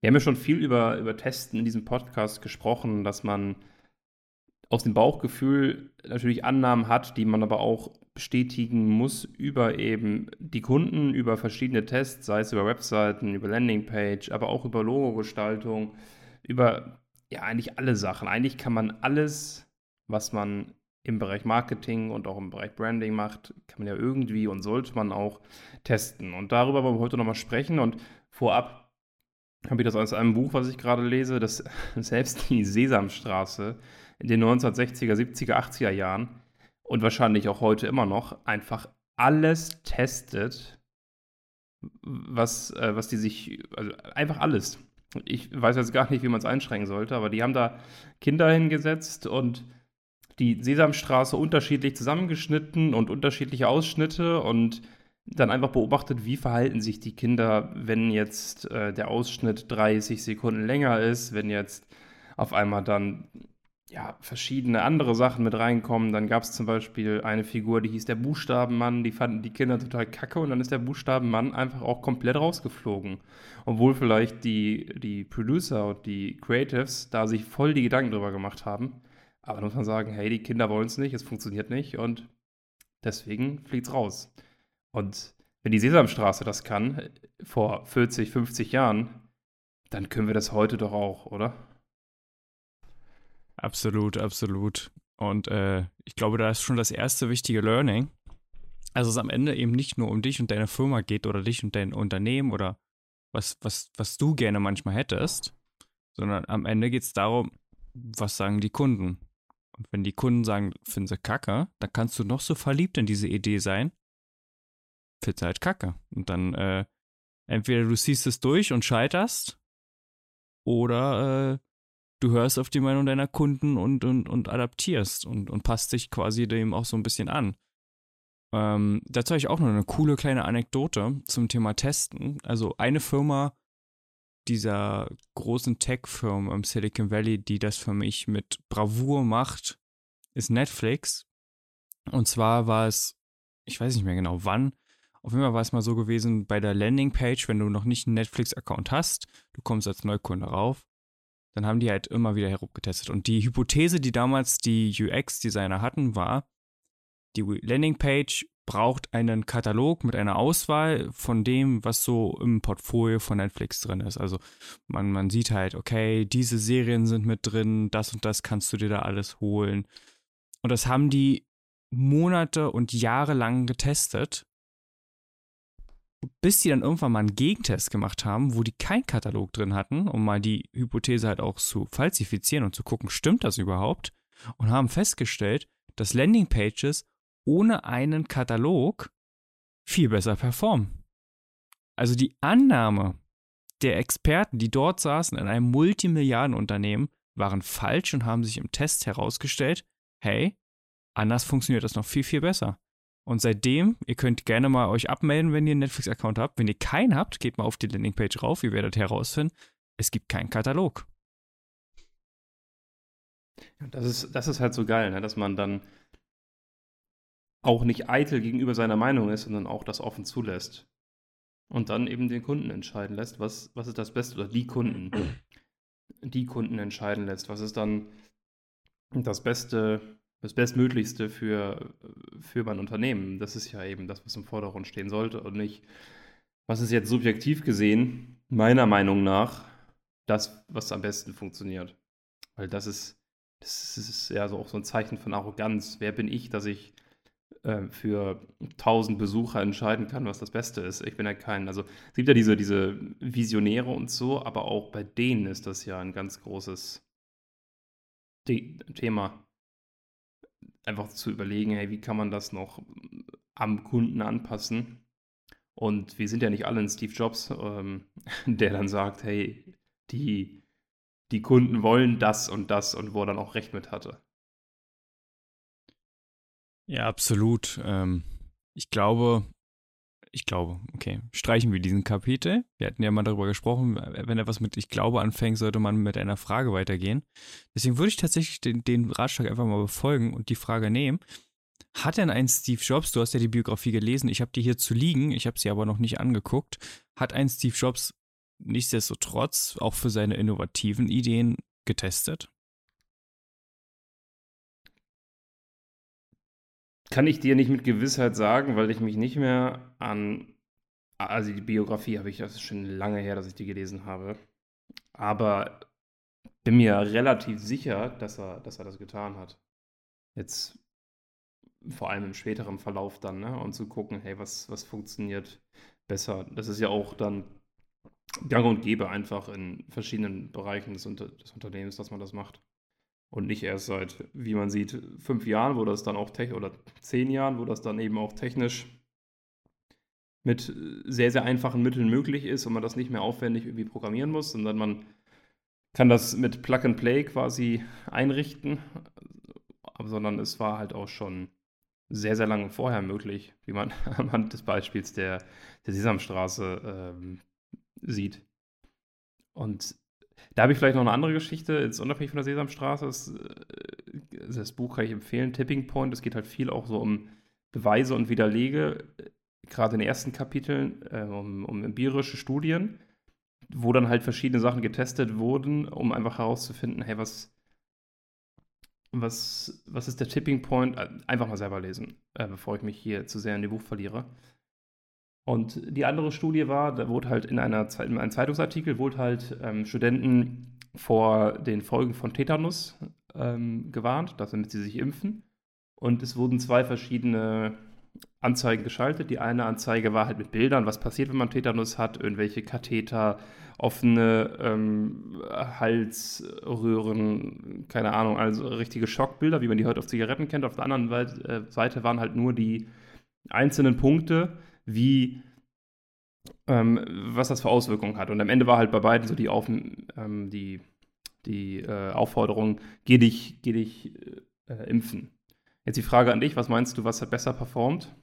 Wir haben ja schon viel über, über Testen in diesem Podcast gesprochen, dass man aus dem Bauchgefühl natürlich Annahmen hat, die man aber auch bestätigen muss über eben die Kunden, über verschiedene Tests, sei es über Webseiten, über Landingpage, aber auch über Logogestaltung, über ja eigentlich alle Sachen. Eigentlich kann man alles, was man im Bereich Marketing und auch im Bereich Branding macht, kann man ja irgendwie und sollte man auch testen. Und darüber wollen wir heute nochmal sprechen. Und vorab habe ich das aus einem Buch, was ich gerade lese, dass selbst die Sesamstraße in den 1960er, 70er, 80er Jahren und wahrscheinlich auch heute immer noch einfach alles testet, was, äh, was die sich, also einfach alles. Ich weiß jetzt gar nicht, wie man es einschränken sollte, aber die haben da Kinder hingesetzt und die Sesamstraße unterschiedlich zusammengeschnitten und unterschiedliche Ausschnitte und dann einfach beobachtet, wie verhalten sich die Kinder, wenn jetzt äh, der Ausschnitt 30 Sekunden länger ist, wenn jetzt auf einmal dann ja, verschiedene andere Sachen mit reinkommen. Dann gab es zum Beispiel eine Figur, die hieß der Buchstabenmann, die fanden die Kinder total kacke und dann ist der Buchstabenmann einfach auch komplett rausgeflogen. Obwohl vielleicht die, die Producer und die Creatives da sich voll die Gedanken drüber gemacht haben. Aber dann muss man sagen, hey, die Kinder wollen es nicht, es funktioniert nicht und deswegen fliegt es raus. Und wenn die Sesamstraße das kann, vor 40, 50 Jahren, dann können wir das heute doch auch, oder? Absolut, absolut. Und äh, ich glaube, da ist schon das erste wichtige Learning. Also es am Ende eben nicht nur um dich und deine Firma geht oder dich und dein Unternehmen oder was, was, was du gerne manchmal hättest, sondern am Ende geht es darum, was sagen die Kunden. Und wenn die Kunden sagen, finden sie kacke, dann kannst du noch so verliebt in diese Idee sein, findest halt kacke. Und dann äh, entweder du siehst es durch und scheiterst oder äh, du hörst auf die Meinung deiner Kunden und, und, und adaptierst und, und passt dich quasi dem auch so ein bisschen an. Ähm, dazu habe ich auch noch eine coole kleine Anekdote zum Thema Testen. Also eine Firma dieser großen Tech-Firmen im Silicon Valley, die das für mich mit Bravour macht, ist Netflix. Und zwar war es, ich weiß nicht mehr genau wann, auf jeden Fall war es mal so gewesen bei der Landingpage, wenn du noch nicht einen Netflix-Account hast, du kommst als Neukunde rauf, dann haben die halt immer wieder herumgetestet. Und die Hypothese, die damals die UX-Designer hatten, war, die Landingpage braucht einen Katalog mit einer Auswahl von dem, was so im Portfolio von Netflix drin ist. Also man, man sieht halt, okay, diese Serien sind mit drin, das und das kannst du dir da alles holen. Und das haben die Monate und Jahre lang getestet bis sie dann irgendwann mal einen Gegentest gemacht haben, wo die keinen Katalog drin hatten, um mal die Hypothese halt auch zu falsifizieren und zu gucken, stimmt das überhaupt? Und haben festgestellt, dass Landingpages ohne einen Katalog viel besser performen. Also die Annahme der Experten, die dort saßen in einem Multimilliardenunternehmen, waren falsch und haben sich im Test herausgestellt, hey, anders funktioniert das noch viel, viel besser. Und seitdem, ihr könnt gerne mal euch abmelden, wenn ihr einen Netflix-Account habt. Wenn ihr keinen habt, geht mal auf die Landingpage rauf. Ihr werdet herausfinden, es gibt keinen Katalog. Das ist, das ist halt so geil, ne? dass man dann auch nicht eitel gegenüber seiner Meinung ist, sondern auch das offen zulässt. Und dann eben den Kunden entscheiden lässt, was, was ist das Beste, oder die Kunden, die Kunden entscheiden lässt, was ist dann das Beste das Bestmöglichste für, für mein Unternehmen. Das ist ja eben das, was im Vordergrund stehen sollte und nicht, was ist jetzt subjektiv gesehen, meiner Meinung nach, das, was am besten funktioniert. Weil das ist, das ist ja so auch so ein Zeichen von Arroganz. Wer bin ich, dass ich äh, für 1000 Besucher entscheiden kann, was das Beste ist? Ich bin ja kein, also es gibt ja diese, diese Visionäre und so, aber auch bei denen ist das ja ein ganz großes Thema einfach zu überlegen, hey, wie kann man das noch am Kunden anpassen? Und wir sind ja nicht alle in Steve Jobs, ähm, der dann sagt, hey, die, die Kunden wollen das und das und wo er dann auch recht mit hatte. Ja, absolut. Ähm, ich glaube, ich glaube, okay, streichen wir diesen Kapitel. Wir hatten ja mal darüber gesprochen, wenn er was mit Ich glaube anfängt, sollte man mit einer Frage weitergehen. Deswegen würde ich tatsächlich den, den Ratschlag einfach mal befolgen und die Frage nehmen. Hat denn ein Steve Jobs, du hast ja die Biografie gelesen, ich habe die hier zu liegen, ich habe sie aber noch nicht angeguckt, hat ein Steve Jobs nichtsdestotrotz auch für seine innovativen Ideen getestet? Kann ich dir nicht mit Gewissheit sagen, weil ich mich nicht mehr an, also die Biografie habe ich, das ist schon lange her, dass ich die gelesen habe. Aber bin mir relativ sicher, dass er, dass er das getan hat. Jetzt vor allem im späteren Verlauf dann, ne? Und zu gucken, hey, was, was funktioniert besser. Das ist ja auch dann gang und gäbe einfach in verschiedenen Bereichen des, Unter des Unternehmens, dass man das macht. Und nicht erst seit, wie man sieht, fünf Jahren, wo das dann auch technisch, oder zehn Jahren, wo das dann eben auch technisch mit sehr, sehr einfachen Mitteln möglich ist und man das nicht mehr aufwendig irgendwie programmieren muss, sondern man kann das mit Plug and Play quasi einrichten, sondern es war halt auch schon sehr, sehr lange vorher möglich, wie man anhand des Beispiels der, der Sesamstraße ähm, sieht. Und da habe ich vielleicht noch eine andere Geschichte, jetzt unabhängig von der Sesamstraße. Das, äh, das Buch kann ich empfehlen, Tipping Point. Es geht halt viel auch so um Beweise und Widerlege, gerade in den ersten Kapiteln, äh, um, um empirische Studien, wo dann halt verschiedene Sachen getestet wurden, um einfach herauszufinden, hey, was, was, was ist der Tipping Point? Einfach mal selber lesen, äh, bevor ich mich hier zu sehr in dem Buch verliere. Und die andere Studie war, da wurde halt in, einer, in einem Zeitungsartikel wurde halt ähm, Studenten vor den Folgen von Tetanus ähm, gewarnt, damit sie sich impfen. Und es wurden zwei verschiedene Anzeigen geschaltet. Die eine Anzeige war halt mit Bildern, was passiert, wenn man Tetanus hat, irgendwelche Katheter, offene ähm, Halsröhren, keine Ahnung, also richtige Schockbilder, wie man die heute auf Zigaretten kennt. Auf der anderen äh, Seite waren halt nur die einzelnen Punkte, wie ähm, was das für Auswirkungen hat. Und am Ende war halt bei beiden so die, Auf, ähm, die, die äh, Aufforderung, geh dich, geh dich äh, impfen. Jetzt die Frage an dich, was meinst du, was hat besser performt?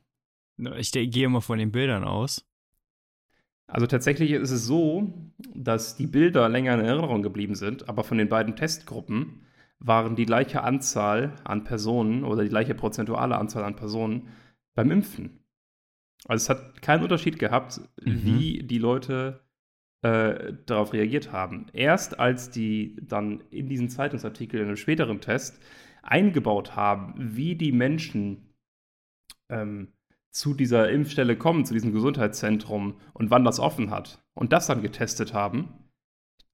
Ich gehe immer von den Bildern aus. Also tatsächlich ist es so, dass die Bilder länger in Erinnerung geblieben sind, aber von den beiden Testgruppen waren die gleiche Anzahl an Personen oder die gleiche prozentuale Anzahl an Personen beim Impfen. Also es hat keinen Unterschied gehabt, mhm. wie die Leute äh, darauf reagiert haben. Erst als die dann in diesen Zeitungsartikel in einem späteren Test eingebaut haben, wie die Menschen ähm, zu dieser Impfstelle kommen, zu diesem Gesundheitszentrum und wann das offen hat und das dann getestet haben,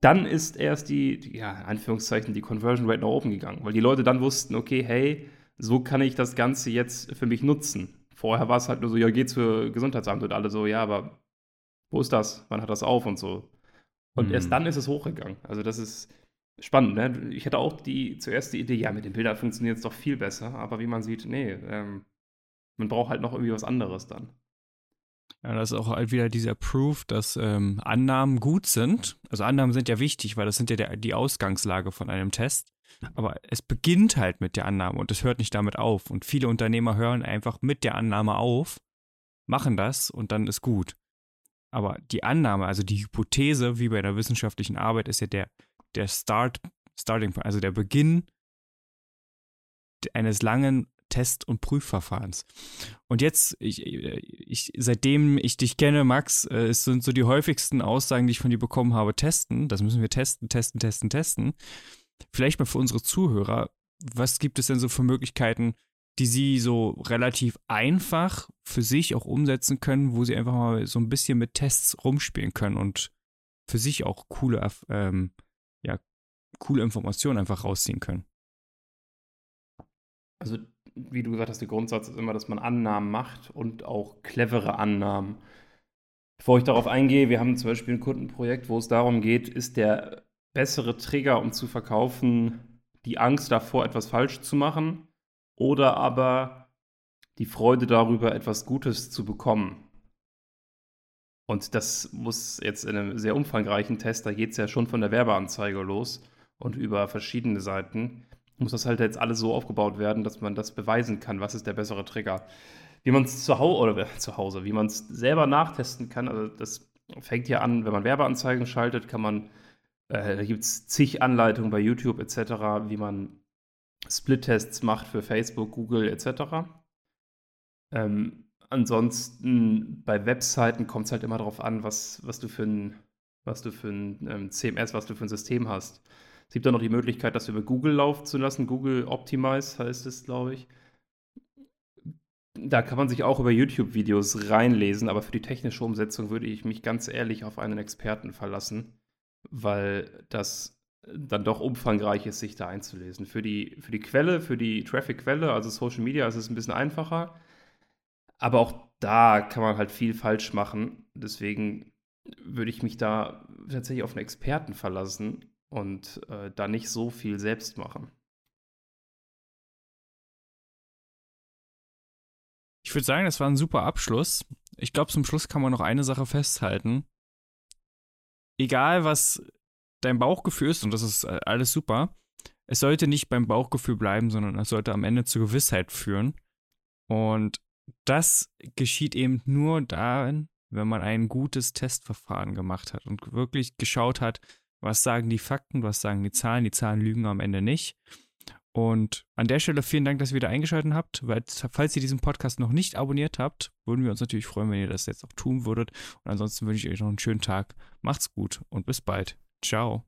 dann ist erst die, die ja, in Anführungszeichen, die Conversion Rate nach oben gegangen, weil die Leute dann wussten, okay, hey, so kann ich das Ganze jetzt für mich nutzen. Vorher war es halt nur so, ja, geh zur Gesundheitsamt und alle so, ja, aber wo ist das? Wann hat das auf und so. Und mhm. erst dann ist es hochgegangen. Also das ist spannend, ne? Ich hatte auch die zuerst die Idee, ja, mit den Bildern funktioniert es doch viel besser, aber wie man sieht, nee, ähm, man braucht halt noch irgendwie was anderes dann. Ja, das ist auch halt wieder dieser Proof, dass ähm, Annahmen gut sind. Also Annahmen sind ja wichtig, weil das sind ja der, die Ausgangslage von einem Test. Aber es beginnt halt mit der Annahme und es hört nicht damit auf. Und viele Unternehmer hören einfach mit der Annahme auf, machen das und dann ist gut. Aber die Annahme, also die Hypothese, wie bei der wissenschaftlichen Arbeit, ist ja der, der Start, Starting also der Beginn eines langen Test- und Prüfverfahrens. Und jetzt, ich, ich, seitdem ich dich kenne, Max, äh, es sind so die häufigsten Aussagen, die ich von dir bekommen habe, testen. Das müssen wir testen, testen, testen, testen vielleicht mal für unsere Zuhörer, was gibt es denn so für Möglichkeiten, die sie so relativ einfach für sich auch umsetzen können, wo sie einfach mal so ein bisschen mit Tests rumspielen können und für sich auch coole, ähm, ja, coole Informationen einfach rausziehen können. Also, wie du gesagt hast, der Grundsatz ist immer, dass man Annahmen macht und auch clevere Annahmen. Bevor ich darauf eingehe, wir haben zum Beispiel ein Kundenprojekt, wo es darum geht, ist der bessere Trigger, um zu verkaufen, die Angst davor, etwas falsch zu machen oder aber die Freude darüber, etwas Gutes zu bekommen. Und das muss jetzt in einem sehr umfangreichen Test, da geht es ja schon von der Werbeanzeige los und über verschiedene Seiten, muss das halt jetzt alles so aufgebaut werden, dass man das beweisen kann, was ist der bessere Trigger. Wie man es zu, Hause oder zu Hause, wie man es selber nachtesten kann, also das fängt ja an, wenn man Werbeanzeigen schaltet, kann man äh, da gibt es zig Anleitungen bei YouTube etc., wie man Split-Tests macht für Facebook, Google etc. Ähm, ansonsten bei Webseiten kommt es halt immer darauf an, was, was du für ein was du für ein ähm, CMS, was du für ein System hast. Es gibt dann noch die Möglichkeit, das über Google laufen zu lassen. Google Optimize heißt es, glaube ich. Da kann man sich auch über YouTube-Videos reinlesen, aber für die technische Umsetzung würde ich mich ganz ehrlich auf einen Experten verlassen, weil das dann doch umfangreich ist, sich da einzulesen. Für die, für die Quelle, für die Traffic-Quelle, also Social Media, ist es ein bisschen einfacher. Aber auch da kann man halt viel falsch machen. Deswegen würde ich mich da tatsächlich auf einen Experten verlassen und äh, da nicht so viel selbst machen. Ich würde sagen, das war ein super Abschluss. Ich glaube, zum Schluss kann man noch eine Sache festhalten. Egal, was dein Bauchgefühl ist, und das ist äh, alles super, es sollte nicht beim Bauchgefühl bleiben, sondern es sollte am Ende zur Gewissheit führen. Und das geschieht eben nur darin, wenn man ein gutes Testverfahren gemacht hat und wirklich geschaut hat, was sagen die Fakten, was sagen die Zahlen. Die Zahlen lügen am Ende nicht. Und an der Stelle vielen Dank, dass ihr wieder eingeschaltet habt. Weil, falls ihr diesen Podcast noch nicht abonniert habt, würden wir uns natürlich freuen, wenn ihr das jetzt auch tun würdet. Und ansonsten wünsche ich euch noch einen schönen Tag. Macht's gut und bis bald. Ciao.